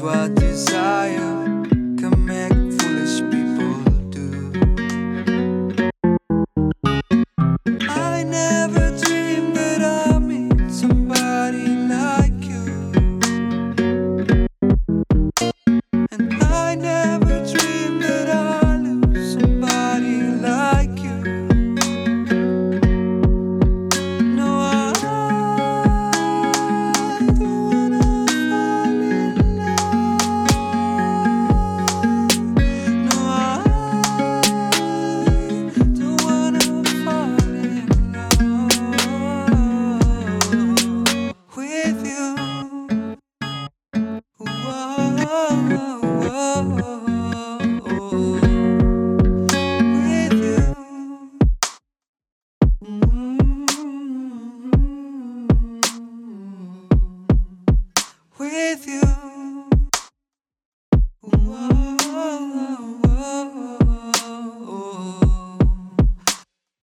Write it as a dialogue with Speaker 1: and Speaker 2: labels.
Speaker 1: what desire. with you.